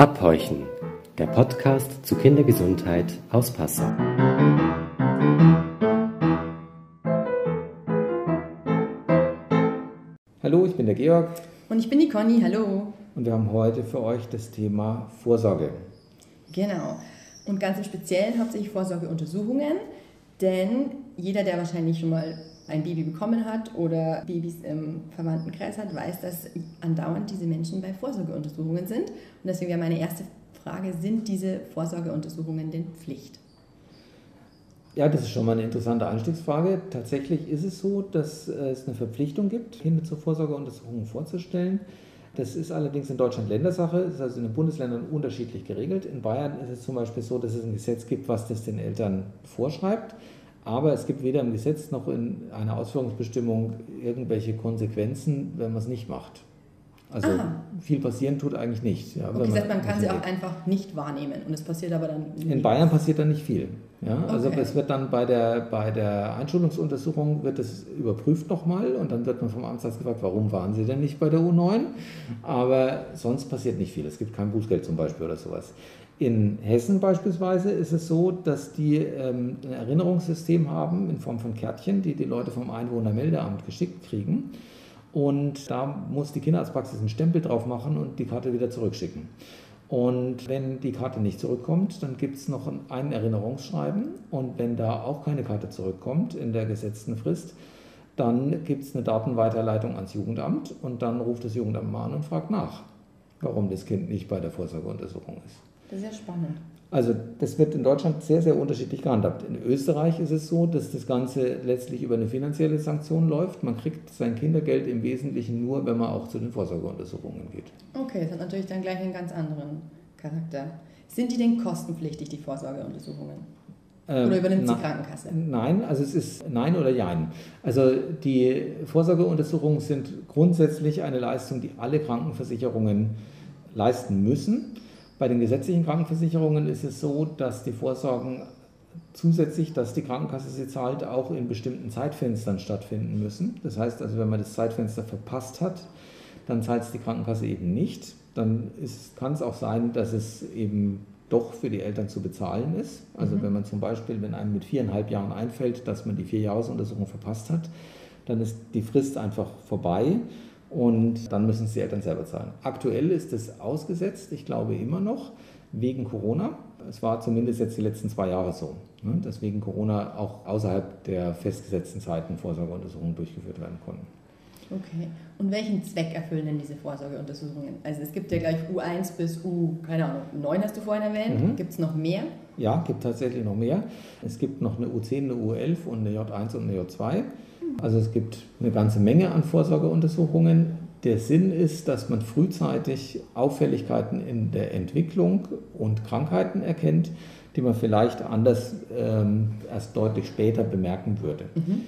Abhorchen, der Podcast zu Kindergesundheit aus Passau. Hallo, ich bin der Georg. Und ich bin die Conny, hallo. Und wir haben heute für euch das Thema Vorsorge. Genau. Und ganz im Speziellen hauptsächlich Vorsorgeuntersuchungen, denn jeder, der wahrscheinlich schon mal ein Baby bekommen hat oder Babys im Verwandtenkreis hat, weiß, dass andauernd diese Menschen bei Vorsorgeuntersuchungen sind. Und deswegen wäre meine erste Frage, sind diese Vorsorgeuntersuchungen denn Pflicht? Ja, das ist schon mal eine interessante Einstiegsfrage. Tatsächlich ist es so, dass es eine Verpflichtung gibt, Kinder zur Vorsorgeuntersuchung vorzustellen. Das ist allerdings in Deutschland Ländersache, ist also in den Bundesländern unterschiedlich geregelt. In Bayern ist es zum Beispiel so, dass es ein Gesetz gibt, was das den Eltern vorschreibt. Aber es gibt weder im Gesetz noch in einer Ausführungsbestimmung irgendwelche Konsequenzen, wenn man es nicht macht. Also Aha. viel passieren tut eigentlich nicht. Ja, okay, das heißt, man kann sie auch einfach nicht wahrnehmen und es passiert aber dann. In Bayern passiert dann nicht viel. Ja? Also okay. es wird dann bei der, bei der Einschulungsuntersuchung wird es überprüft nochmal und dann wird man vom Amtsarzt gefragt, warum waren Sie denn nicht bei der U9? Aber sonst passiert nicht viel. Es gibt kein Bußgeld zum Beispiel oder sowas. In Hessen beispielsweise ist es so, dass die ähm, ein Erinnerungssystem haben in Form von Kärtchen, die die Leute vom Einwohnermeldeamt geschickt kriegen. Und da muss die Kinderarztpraxis einen Stempel drauf machen und die Karte wieder zurückschicken. Und wenn die Karte nicht zurückkommt, dann gibt es noch ein Erinnerungsschreiben. Und wenn da auch keine Karte zurückkommt in der gesetzten Frist, dann gibt es eine Datenweiterleitung ans Jugendamt und dann ruft das Jugendamt mal an und fragt nach, warum das Kind nicht bei der Vorsorgeuntersuchung ist. Das ist ja spannend. Also das wird in Deutschland sehr, sehr unterschiedlich gehandhabt. In Österreich ist es so, dass das Ganze letztlich über eine finanzielle Sanktion läuft. Man kriegt sein Kindergeld im Wesentlichen nur, wenn man auch zu den Vorsorgeuntersuchungen geht. Okay, das hat natürlich dann gleich einen ganz anderen Charakter. Sind die denn kostenpflichtig, die Vorsorgeuntersuchungen? Ähm, oder übernimmt sie Krankenkasse? Nein, also es ist nein oder jein. Also die Vorsorgeuntersuchungen sind grundsätzlich eine Leistung, die alle Krankenversicherungen leisten müssen. Bei den gesetzlichen Krankenversicherungen ist es so, dass die Vorsorgen zusätzlich, dass die Krankenkasse sie zahlt, auch in bestimmten Zeitfenstern stattfinden müssen. Das heißt also, wenn man das Zeitfenster verpasst hat, dann zahlt es die Krankenkasse eben nicht. Dann kann es auch sein, dass es eben doch für die Eltern zu bezahlen ist. Also mhm. wenn man zum Beispiel, wenn einem mit viereinhalb Jahren einfällt, dass man die Vierjahresuntersuchung verpasst hat, dann ist die Frist einfach vorbei und dann müssen es die Eltern selber zahlen. Aktuell ist es ausgesetzt, ich glaube immer noch, wegen Corona. Es war zumindest jetzt die letzten zwei Jahre so, ne, dass wegen Corona auch außerhalb der festgesetzten Zeiten Vorsorgeuntersuchungen durchgeführt werden konnten. Okay. Und welchen Zweck erfüllen denn diese Vorsorgeuntersuchungen? Also es gibt ja gleich U1 bis U, keine Ahnung, 9 hast du vorhin erwähnt. Mhm. Gibt es noch mehr? Ja, gibt tatsächlich noch mehr. Es gibt noch eine U10, eine U11 und eine J1 und eine J2. Also es gibt eine ganze Menge an Vorsorgeuntersuchungen. Der Sinn ist, dass man frühzeitig Auffälligkeiten in der Entwicklung und Krankheiten erkennt, die man vielleicht anders ähm, erst deutlich später bemerken würde. Mhm.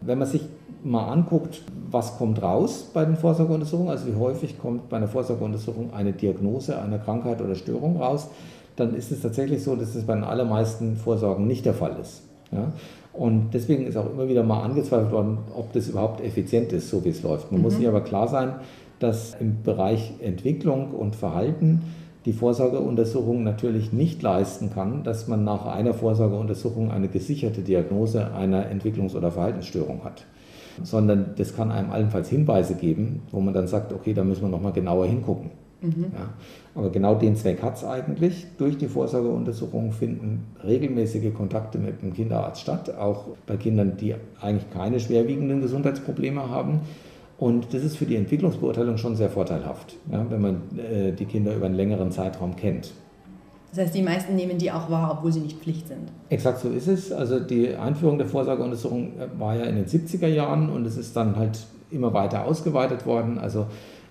Wenn man sich mal anguckt, was kommt raus bei den Vorsorgeuntersuchungen, also wie häufig kommt bei einer Vorsorgeuntersuchung eine Diagnose einer Krankheit oder Störung raus, dann ist es tatsächlich so, dass es bei den allermeisten Vorsorgen nicht der Fall ist. Ja? Und deswegen ist auch immer wieder mal angezweifelt worden, ob das überhaupt effizient ist, so wie es läuft. Man mhm. muss sich aber klar sein, dass im Bereich Entwicklung und Verhalten die Vorsorgeuntersuchung natürlich nicht leisten kann, dass man nach einer Vorsorgeuntersuchung eine gesicherte Diagnose einer Entwicklungs- oder Verhaltensstörung hat. Sondern das kann einem allenfalls Hinweise geben, wo man dann sagt, okay, da müssen wir nochmal genauer hingucken. Mhm. Ja. Aber genau den Zweck hat es eigentlich. Durch die Vorsorgeuntersuchung finden regelmäßige Kontakte mit dem Kinderarzt statt, auch bei Kindern, die eigentlich keine schwerwiegenden Gesundheitsprobleme haben. Und das ist für die Entwicklungsbeurteilung schon sehr vorteilhaft, ja, wenn man äh, die Kinder über einen längeren Zeitraum kennt. Das heißt, die meisten nehmen die auch wahr, obwohl sie nicht Pflicht sind. Exakt so ist es. Also die Einführung der Vorsorgeuntersuchung war ja in den 70er Jahren und es ist dann halt immer weiter ausgeweitet worden. Also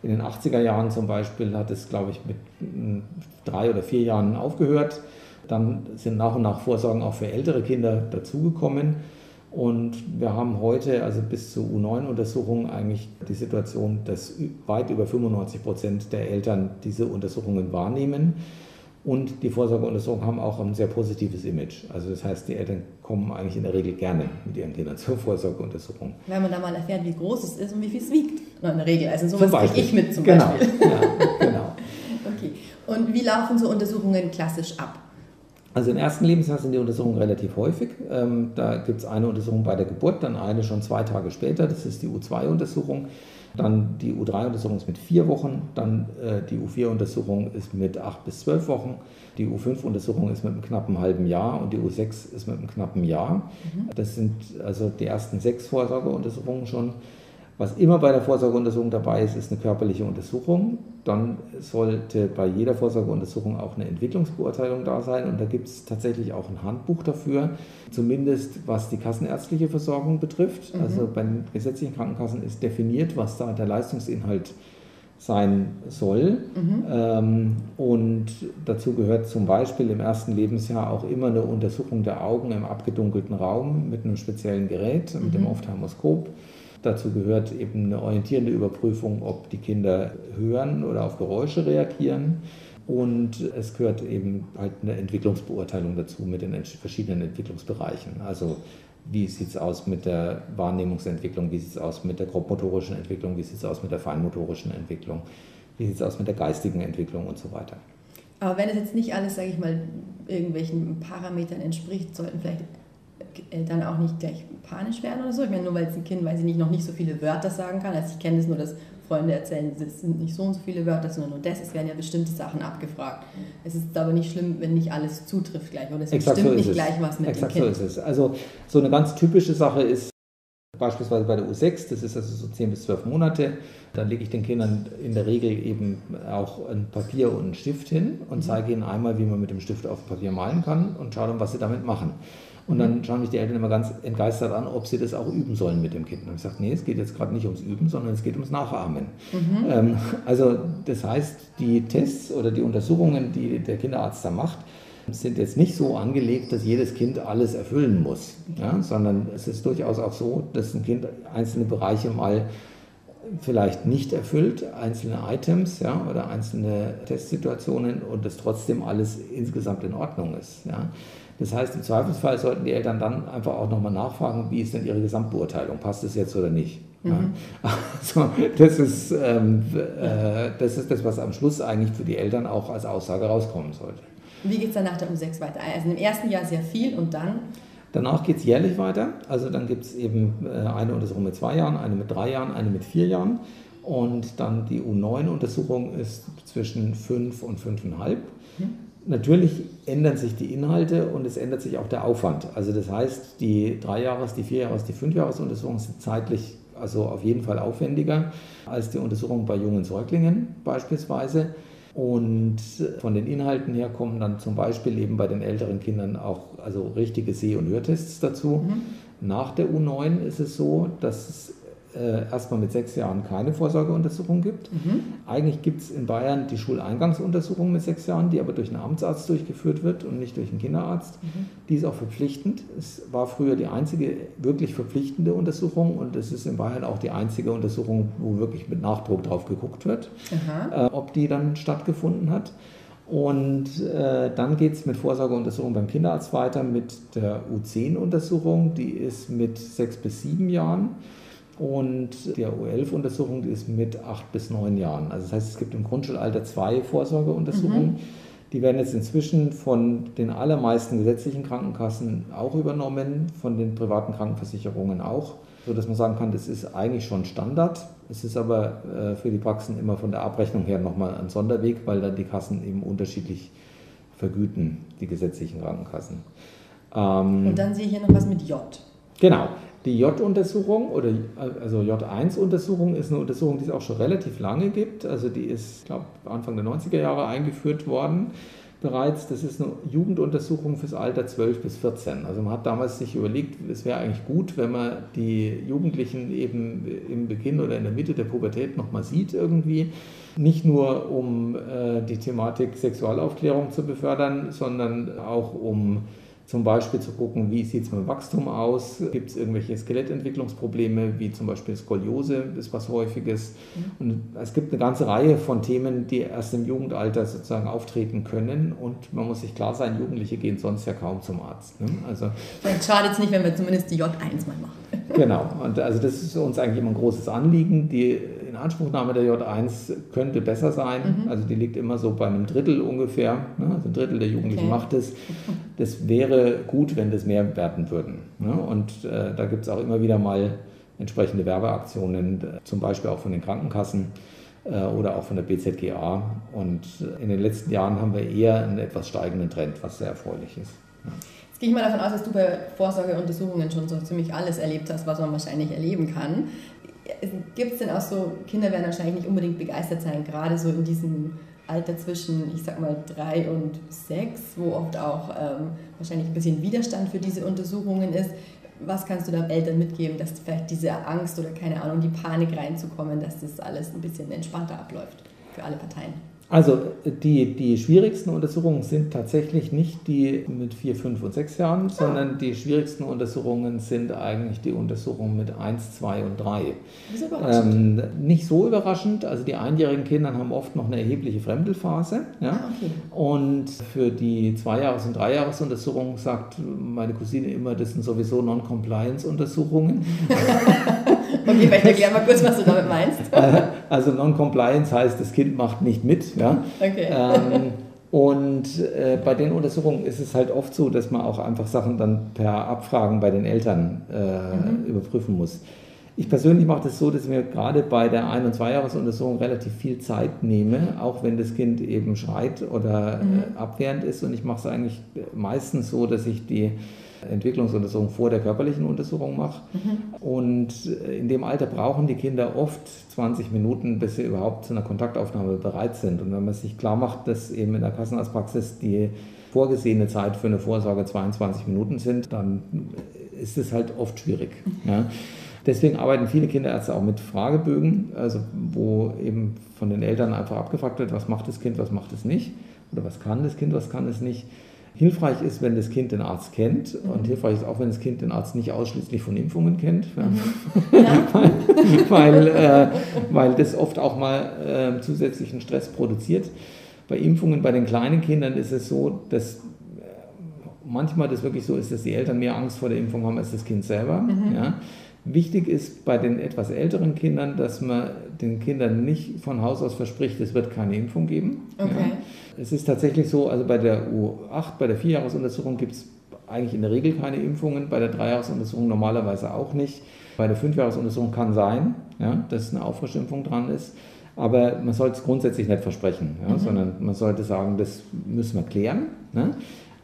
in den 80er Jahren zum Beispiel hat es, glaube ich, mit hm, drei oder vier Jahren aufgehört. Dann sind nach und nach Vorsorgen auch für ältere Kinder dazugekommen. Und wir haben heute, also bis zur U9-Untersuchung, eigentlich die Situation, dass weit über 95 Prozent der Eltern diese Untersuchungen wahrnehmen. Und die Vorsorgeuntersuchungen haben auch ein sehr positives Image. Also das heißt, die Eltern kommen eigentlich in der Regel gerne mit ihren Kindern zur Vorsorgeuntersuchung. Wenn man da mal erfährt, wie groß es ist und wie viel es wiegt. in der Regel. Also sowas kriege ich mit zum genau. Beispiel. Ja, genau. okay. Und Und wie laufen so Untersuchungen klassisch ab? Also im ersten Lebensjahr sind die Untersuchungen relativ häufig. Ähm, da gibt es eine Untersuchung bei der Geburt, dann eine schon zwei Tage später, das ist die U2-Untersuchung. Dann die U3-Untersuchung ist mit vier Wochen, dann äh, die U4-Untersuchung ist mit acht bis zwölf Wochen, die U5-Untersuchung ist mit einem knappen halben Jahr und die U6 ist mit einem knappen Jahr. Mhm. Das sind also die ersten sechs Vorsorgeuntersuchungen schon. Was immer bei der Vorsorgeuntersuchung dabei ist, ist eine körperliche Untersuchung. Dann sollte bei jeder Vorsorgeuntersuchung auch eine Entwicklungsbeurteilung da sein. Und da gibt es tatsächlich auch ein Handbuch dafür, zumindest was die kassenärztliche Versorgung betrifft. Mhm. Also bei den gesetzlichen Krankenkassen ist definiert, was da der Leistungsinhalt sein soll. Mhm. Ähm, und dazu gehört zum Beispiel im ersten Lebensjahr auch immer eine Untersuchung der Augen im abgedunkelten Raum mit einem speziellen Gerät, mit dem mhm. Ophthalmoskop. Dazu gehört eben eine orientierende Überprüfung, ob die Kinder hören oder auf Geräusche reagieren. Und es gehört eben halt eine Entwicklungsbeurteilung dazu mit den verschiedenen Entwicklungsbereichen. Also wie sieht es aus mit der Wahrnehmungsentwicklung, wie sieht es aus mit der grobmotorischen Entwicklung, wie sieht es aus mit der feinmotorischen Entwicklung, wie sieht es aus mit der geistigen Entwicklung und so weiter. Aber wenn es jetzt nicht alles, sage ich mal, irgendwelchen Parametern entspricht, sollten vielleicht Eltern auch nicht gleich panisch werden oder so. Ich meine, nur weil es ein Kind, weiß ich nicht, noch nicht so viele Wörter sagen kann. Also ich kenne es nur, dass Freunde erzählen, es sind nicht so und so viele Wörter, sondern nur das. Es werden ja bestimmte Sachen abgefragt. Es ist aber nicht schlimm, wenn nicht alles zutrifft gleich. Oder es Exakt stimmt so nicht es. gleich was mit Exakt dem Kind. so ist es. Also so eine ganz typische Sache ist beispielsweise bei der U6, das ist also so 10 bis 12 Monate. Da lege ich den Kindern in der Regel eben auch ein Papier und einen Stift hin und mhm. zeige ihnen einmal, wie man mit dem Stift auf Papier malen kann und schaue dann, was sie damit machen. Und dann schauen mich die Eltern immer ganz entgeistert an, ob sie das auch üben sollen mit dem Kind. Und ich sage, nee, es geht jetzt gerade nicht ums Üben, sondern es geht ums Nachahmen. Mhm. Ähm, also das heißt, die Tests oder die Untersuchungen, die der Kinderarzt da macht, sind jetzt nicht so angelegt, dass jedes Kind alles erfüllen muss, ja, sondern es ist durchaus auch so, dass ein Kind einzelne Bereiche mal vielleicht nicht erfüllt, einzelne Items ja, oder einzelne Testsituationen und das trotzdem alles insgesamt in Ordnung ist. Ja. Das heißt, im Zweifelsfall sollten die Eltern dann einfach auch nochmal nachfragen, wie ist denn ihre Gesamtbeurteilung, passt es jetzt oder nicht. Mhm. Ja. Also das ist, ähm, äh, das ist das, was am Schluss eigentlich für die Eltern auch als Aussage rauskommen sollte. Wie geht es dann nach der U6 weiter? Also im ersten Jahr sehr viel und dann? Danach geht es jährlich weiter. Also dann gibt es eben äh, eine Untersuchung mit zwei Jahren, eine mit drei Jahren, eine mit vier Jahren. Und dann die U9-Untersuchung ist zwischen fünf und fünfeinhalb. Mhm. Natürlich ändern sich die Inhalte und es ändert sich auch der Aufwand. Also das heißt, die Drei-Jahres-, die Vier-Jahres-, die Fünf-Jahres-Untersuchungen sind zeitlich also auf jeden Fall aufwendiger als die Untersuchung bei jungen Säuglingen beispielsweise. Und von den Inhalten her kommen dann zum Beispiel eben bei den älteren Kindern auch also richtige Seh- und Hörtests dazu. Mhm. Nach der U9 ist es so, dass es äh, erstmal mit sechs Jahren keine Vorsorgeuntersuchung gibt. Mhm. Eigentlich gibt es in Bayern die Schuleingangsuntersuchung mit sechs Jahren, die aber durch einen Amtsarzt durchgeführt wird und nicht durch einen Kinderarzt. Mhm. Die ist auch verpflichtend. Es war früher die einzige wirklich verpflichtende Untersuchung und es ist in Bayern auch die einzige Untersuchung, wo wirklich mit Nachdruck drauf geguckt wird, äh, ob die dann stattgefunden hat. Und äh, dann geht es mit Vorsorgeuntersuchung beim Kinderarzt weiter mit der U10-Untersuchung. Die ist mit sechs bis sieben Jahren. Und die U11-Untersuchung ist mit acht bis neun Jahren. Also das heißt, es gibt im Grundschulalter zwei Vorsorgeuntersuchungen. Mhm. Die werden jetzt inzwischen von den allermeisten gesetzlichen Krankenkassen auch übernommen, von den privaten Krankenversicherungen auch, sodass man sagen kann, das ist eigentlich schon Standard. Es ist aber äh, für die Praxen immer von der Abrechnung her nochmal ein Sonderweg, weil dann die Kassen eben unterschiedlich vergüten, die gesetzlichen Krankenkassen. Ähm, Und dann sehe ich hier noch was mit J. Genau. Die J-Untersuchung oder also J1-Untersuchung ist eine Untersuchung, die es auch schon relativ lange gibt. Also die ist, ich glaube, Anfang der 90er Jahre eingeführt worden bereits. Das ist eine Jugenduntersuchung fürs Alter 12 bis 14. Also man hat damals sich überlegt, es wäre eigentlich gut, wenn man die Jugendlichen eben im Beginn oder in der Mitte der Pubertät nochmal sieht irgendwie. Nicht nur um äh, die Thematik Sexualaufklärung zu befördern, sondern auch um zum Beispiel zu gucken, wie sieht es mit dem Wachstum aus, gibt es irgendwelche Skelettentwicklungsprobleme, wie zum Beispiel Skoliose ist was Häufiges. Mhm. Und es gibt eine ganze Reihe von Themen, die erst im Jugendalter sozusagen auftreten können. Und man muss sich klar sein, Jugendliche gehen sonst ja kaum zum Arzt. Ne? Also, Vielleicht schadet es nicht, wenn wir zumindest die J1 mal machen. genau, und also das ist uns eigentlich immer ein großes Anliegen, die Inanspruchnahme der J1 könnte besser sein. Mhm. Also die liegt immer so bei einem Drittel ungefähr. Ne? Also ein Drittel der Jugendlichen okay. macht es. Das wäre gut, wenn das mehr werden würden. Ne? Und äh, da gibt es auch immer wieder mal entsprechende Werbeaktionen, zum Beispiel auch von den Krankenkassen äh, oder auch von der BZGA. Und in den letzten Jahren haben wir eher einen etwas steigenden Trend, was sehr erfreulich ist. Ja. Jetzt gehe ich mal davon aus, dass du bei Vorsorgeuntersuchungen schon so ziemlich alles erlebt hast, was man wahrscheinlich erleben kann. Gibt es denn auch so, Kinder werden wahrscheinlich nicht unbedingt begeistert sein, gerade so in diesem Alter zwischen, ich sag mal, drei und sechs, wo oft auch ähm, wahrscheinlich ein bisschen Widerstand für diese Untersuchungen ist. Was kannst du da Eltern mitgeben, dass vielleicht diese Angst oder keine Ahnung, die Panik reinzukommen, dass das alles ein bisschen entspannter abläuft für alle Parteien? Also die, die schwierigsten Untersuchungen sind tatsächlich nicht die mit 4, 5 und 6 Jahren, sondern die schwierigsten Untersuchungen sind eigentlich die Untersuchungen mit 1, 2 und 3. Das ist überraschend. Ähm, nicht so überraschend. Also die einjährigen Kinder haben oft noch eine erhebliche Fremdelphase. Ja? Ah, okay. Und für die Zweijahres- und Dreijahresuntersuchungen sagt meine Cousine immer, das sind sowieso Non-Compliance-Untersuchungen. Okay, vielleicht erklär mal kurz, was du damit meinst. Also Non-Compliance heißt, das Kind macht nicht mit. Ja? Okay. Ähm, und äh, bei den Untersuchungen ist es halt oft so, dass man auch einfach Sachen dann per Abfragen bei den Eltern äh, mhm. überprüfen muss. Ich persönlich mache das so, dass ich mir gerade bei der Ein- und Zweijahresuntersuchung relativ viel Zeit nehme, auch wenn das Kind eben schreit oder mhm. äh, abwehrend ist. Und ich mache es eigentlich meistens so, dass ich die Entwicklungsuntersuchung vor der körperlichen Untersuchung mache. Mhm. Und in dem Alter brauchen die Kinder oft 20 Minuten, bis sie überhaupt zu einer Kontaktaufnahme bereit sind. Und wenn man sich klar macht, dass eben in der Kassenarztpraxis die vorgesehene Zeit für eine Vorsorge 22 Minuten sind, dann ist es halt oft schwierig. Ja. Deswegen arbeiten viele Kinderärzte auch mit Fragebögen, also wo eben von den Eltern einfach abgefragt wird, was macht das Kind, was macht es nicht, oder was kann das Kind, was kann es nicht. Hilfreich ist, wenn das Kind den Arzt kennt mhm. und hilfreich ist auch, wenn das Kind den Arzt nicht ausschließlich von Impfungen kennt, mhm. ja. weil, weil, äh, weil, das oft auch mal äh, zusätzlichen Stress produziert. Bei Impfungen bei den kleinen Kindern ist es so, dass äh, manchmal das wirklich so ist, dass die Eltern mehr Angst vor der Impfung haben als das Kind selber. Mhm. Ja. Wichtig ist bei den etwas älteren Kindern, dass man den Kindern nicht von Haus aus verspricht, es wird keine Impfung geben. Okay. Ja. Es ist tatsächlich so, also bei der U8, bei der Vierjahresuntersuchung gibt es eigentlich in der Regel keine Impfungen, bei der Dreijahresuntersuchung normalerweise auch nicht. Bei der Fünfjahresuntersuchung kann sein, ja, dass eine Auffrischimpfung dran ist. Aber man sollte es grundsätzlich nicht versprechen, ja, mhm. sondern man sollte sagen, das müssen wir klären. Ne?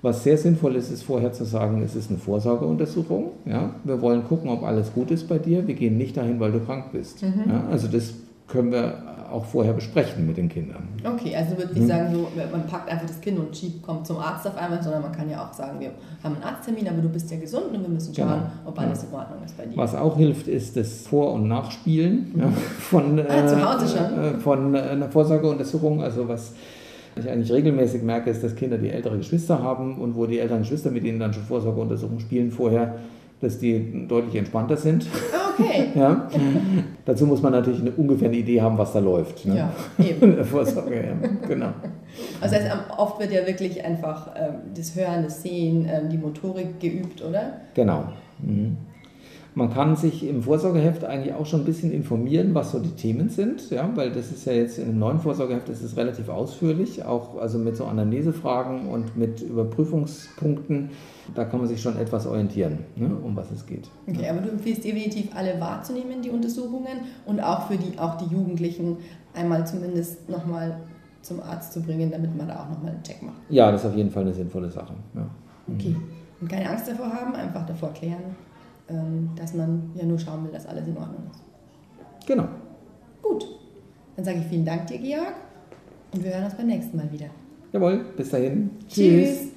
Was sehr sinnvoll ist, ist vorher zu sagen, es ist eine Vorsorgeuntersuchung. Ja? Wir wollen gucken, ob alles gut ist bei dir. Wir gehen nicht dahin, weil du krank bist. Mhm. Ja? Also das können wir auch vorher besprechen mit den Kindern. Okay, also würde ich mhm. sagen, so, man packt einfach das Kind und schiebt, kommt zum Arzt auf einmal, sondern man kann ja auch sagen, wir haben einen Arzttermin, aber du bist ja gesund und wir müssen schauen, genau. ob alles in Ordnung ist bei dir. Was auch hilft, ist das Vor- und Nachspielen ja, von, ah, zu Hause schon? Äh, von äh, einer Vorsorgeuntersuchung, also was was ich eigentlich regelmäßig merke, ist, dass Kinder, die ältere Geschwister haben und wo die älteren Geschwister mit ihnen dann schon Vorsorgeuntersuchungen spielen vorher, dass die deutlich entspannter sind. Okay. ja. Dazu muss man natürlich eine ungefähr eine Idee haben, was da läuft. Ne? Ja, eben. Vorsorge, ja. genau. Also das heißt, oft wird ja wirklich einfach ähm, das Hören, das Sehen, ähm, die Motorik geübt, oder? Genau. Mhm. Man kann sich im Vorsorgeheft eigentlich auch schon ein bisschen informieren, was so die Themen sind, ja, weil das ist ja jetzt in einem neuen Vorsorgeheft, das ist relativ ausführlich, auch also mit so Anamnesefragen und mit Überprüfungspunkten. Da kann man sich schon etwas orientieren, ne, um was es geht. Okay, aber du empfiehlst definitiv alle wahrzunehmen, die Untersuchungen und auch für die, auch die Jugendlichen einmal zumindest nochmal zum Arzt zu bringen, damit man da auch nochmal einen Check macht. Ja, das ist auf jeden Fall eine sinnvolle Sache. Ja. Okay. Und keine Angst davor haben, einfach davor klären. Ähm, dass man ja nur schauen will, dass alles in Ordnung ist. Genau. Gut, dann sage ich vielen Dank dir, Georg, und wir hören uns beim nächsten Mal wieder. Jawohl, bis dahin. Tschüss. Tschüss.